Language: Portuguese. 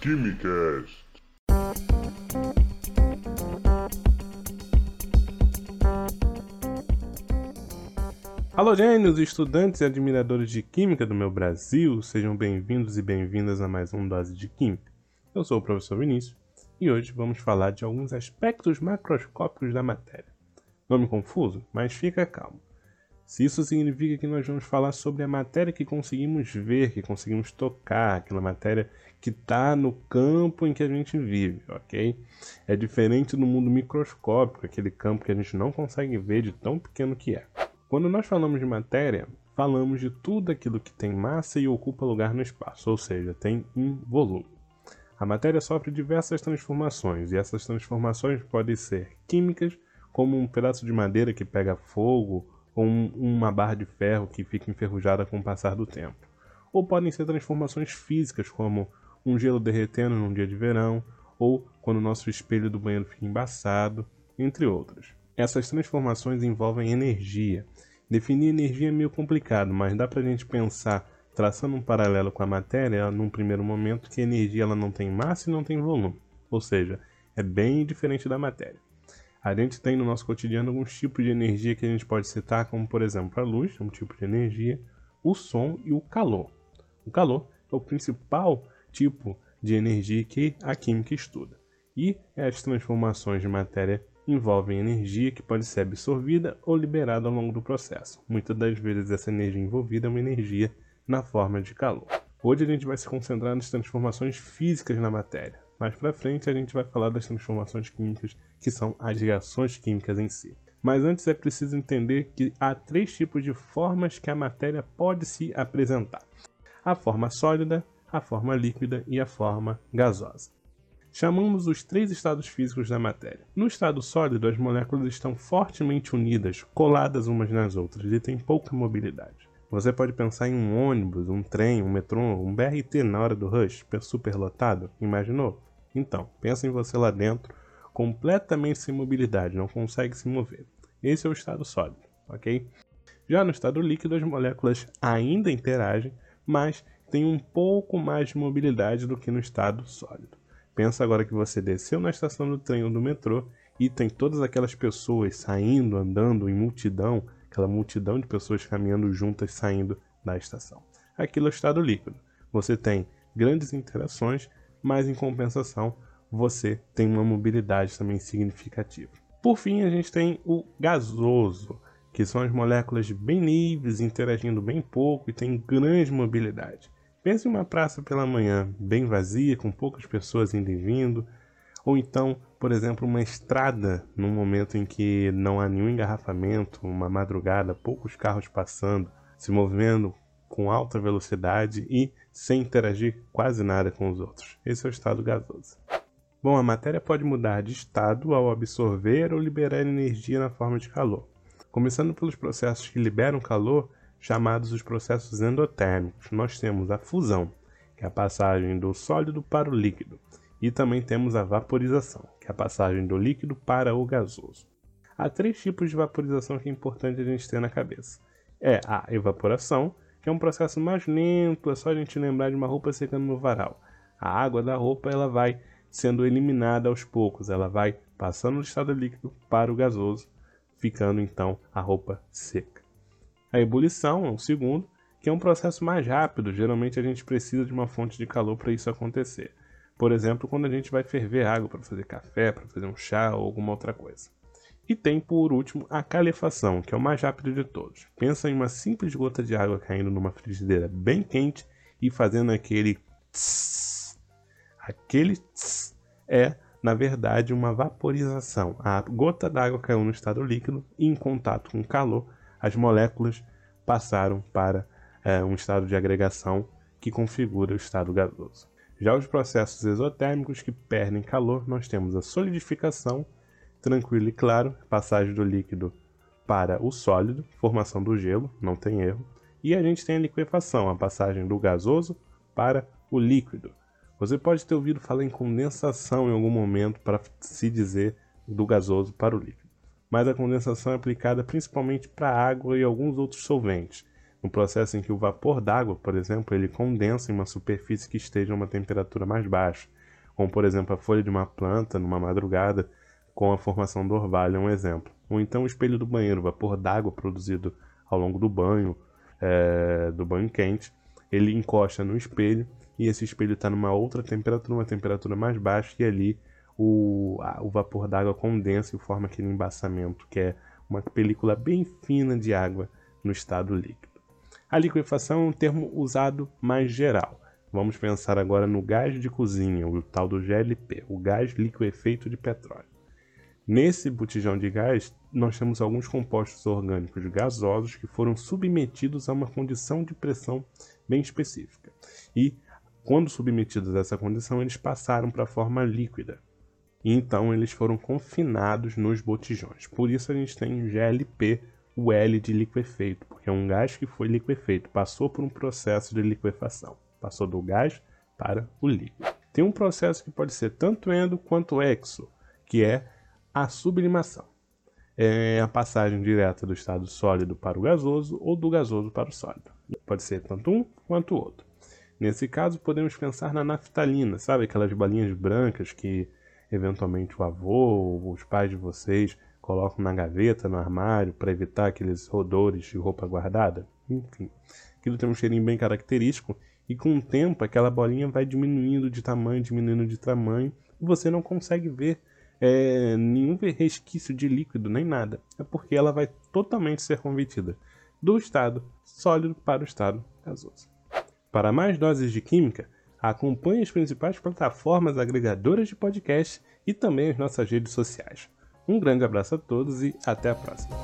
Quimicast. Alô, gênios, estudantes e admiradores de Química do meu Brasil, sejam bem-vindos e bem-vindas a mais um Dose de Química. Eu sou o professor Vinícius e hoje vamos falar de alguns aspectos macroscópicos da matéria. Nome confuso? Mas fica calmo. Se isso significa que nós vamos falar sobre a matéria que conseguimos ver, que conseguimos tocar, aquela matéria que está no campo em que a gente vive, ok? É diferente do mundo microscópico, aquele campo que a gente não consegue ver de tão pequeno que é. Quando nós falamos de matéria, falamos de tudo aquilo que tem massa e ocupa lugar no espaço, ou seja, tem um volume. A matéria sofre diversas transformações, e essas transformações podem ser químicas, como um pedaço de madeira que pega fogo ou um, uma barra de ferro que fica enferrujada com o passar do tempo. Ou podem ser transformações físicas, como um gelo derretendo num dia de verão, ou quando o nosso espelho do banheiro fica embaçado, entre outras. Essas transformações envolvem energia. Definir energia é meio complicado, mas dá para a gente pensar, traçando um paralelo com a matéria, num primeiro momento, que a energia ela não tem massa e não tem volume. Ou seja, é bem diferente da matéria. A gente tem no nosso cotidiano alguns tipos de energia que a gente pode citar, como por exemplo a luz, um tipo de energia, o som e o calor. O calor é o principal tipo de energia que a química estuda. E as transformações de matéria envolvem energia que pode ser absorvida ou liberada ao longo do processo. Muitas das vezes essa energia envolvida é uma energia na forma de calor. Hoje a gente vai se concentrar nas transformações físicas na matéria. Mais para frente a gente vai falar das transformações químicas, que são as reações químicas em si. Mas antes é preciso entender que há três tipos de formas que a matéria pode se apresentar: a forma sólida, a forma líquida e a forma gasosa. Chamamos os três estados físicos da matéria. No estado sólido, as moléculas estão fortemente unidas, coladas umas nas outras e têm pouca mobilidade. Você pode pensar em um ônibus, um trem, um metrô, um BRT na hora do rush, superlotado? Imaginou? Então, pensa em você lá dentro, completamente sem mobilidade, não consegue se mover. Esse é o estado sólido, ok? Já no estado líquido, as moléculas ainda interagem, mas têm um pouco mais de mobilidade do que no estado sólido. Pensa agora que você desceu na estação do trem ou do metrô e tem todas aquelas pessoas saindo, andando em multidão, aquela multidão de pessoas caminhando juntas saindo da estação. Aquilo é o estado líquido. Você tem grandes interações, mas em compensação você tem uma mobilidade também significativa. Por fim, a gente tem o gasoso, que são as moléculas bem livres, interagindo bem pouco e tem grande mobilidade. Pense em uma praça pela manhã, bem vazia, com poucas pessoas indo e vindo, ou então, por exemplo, uma estrada num momento em que não há nenhum engarrafamento, uma madrugada, poucos carros passando, se movendo com alta velocidade e sem interagir quase nada com os outros. Esse é o estado gasoso. Bom, a matéria pode mudar de estado ao absorver ou liberar energia na forma de calor. Começando pelos processos que liberam calor, chamados os processos endotérmicos, nós temos a fusão, que é a passagem do sólido para o líquido, e também temos a vaporização, que é a passagem do líquido para o gasoso. Há três tipos de vaporização que é importante a gente ter na cabeça. É a evaporação, que é um processo mais lento, é só a gente lembrar de uma roupa secando no varal. A água da roupa ela vai sendo eliminada aos poucos, ela vai passando do estado líquido para o gasoso, ficando então a roupa seca. A ebulição é o segundo, que é um processo mais rápido, geralmente a gente precisa de uma fonte de calor para isso acontecer. Por exemplo, quando a gente vai ferver água para fazer café, para fazer um chá ou alguma outra coisa. E tem, por último, a calefação, que é o mais rápido de todos. Pensa em uma simples gota de água caindo numa frigideira bem quente e fazendo aquele tss. Aquele tss é, na verdade, uma vaporização. A gota d'água caiu no estado líquido e, em contato com o calor, as moléculas passaram para é, um estado de agregação que configura o estado gasoso. Já os processos exotérmicos que perdem calor, nós temos a solidificação tranquilo e claro, passagem do líquido para o sólido, formação do gelo, não tem erro. E a gente tem a liquefação, a passagem do gasoso para o líquido. Você pode ter ouvido falar em condensação em algum momento para se dizer do gasoso para o líquido. Mas a condensação é aplicada principalmente para água e alguns outros solventes. no processo em que o vapor d'água, por exemplo, ele condensa em uma superfície que esteja a uma temperatura mais baixa, como por exemplo a folha de uma planta numa madrugada com a formação do orvalho, é um exemplo. Ou então o espelho do banheiro, o vapor d'água produzido ao longo do banho, é, do banho quente, ele encosta no espelho e esse espelho está numa outra temperatura, uma temperatura mais baixa, e ali o, a, o vapor d'água condensa e forma aquele embaçamento, que é uma película bem fina de água no estado líquido. A liquefação é um termo usado mais geral. Vamos pensar agora no gás de cozinha, o tal do GLP, o gás liquefeito de petróleo. Nesse botijão de gás, nós temos alguns compostos orgânicos gasosos que foram submetidos a uma condição de pressão bem específica. E, quando submetidos a essa condição, eles passaram para a forma líquida. E então eles foram confinados nos botijões. Por isso a gente tem GLP, o L de liquefeito, porque é um gás que foi liquefeito, passou por um processo de liquefação, passou do gás para o líquido. Tem um processo que pode ser tanto endo quanto exo, que é a sublimação. É a passagem direta do estado sólido para o gasoso ou do gasoso para o sólido. Pode ser tanto um quanto o outro. Nesse caso, podemos pensar na naftalina, sabe aquelas balinhas brancas que eventualmente o avô ou os pais de vocês colocam na gaveta, no armário, para evitar aqueles odores de roupa guardada. Enfim, aquilo tem um cheirinho bem característico e com o tempo aquela bolinha vai diminuindo de tamanho, diminuindo de tamanho e você não consegue ver é, nenhum resquício de líquido nem nada. É porque ela vai totalmente ser convertida do estado sólido para o estado gasoso. Para mais doses de química, acompanhe as principais plataformas agregadoras de podcast e também as nossas redes sociais. Um grande abraço a todos e até a próxima.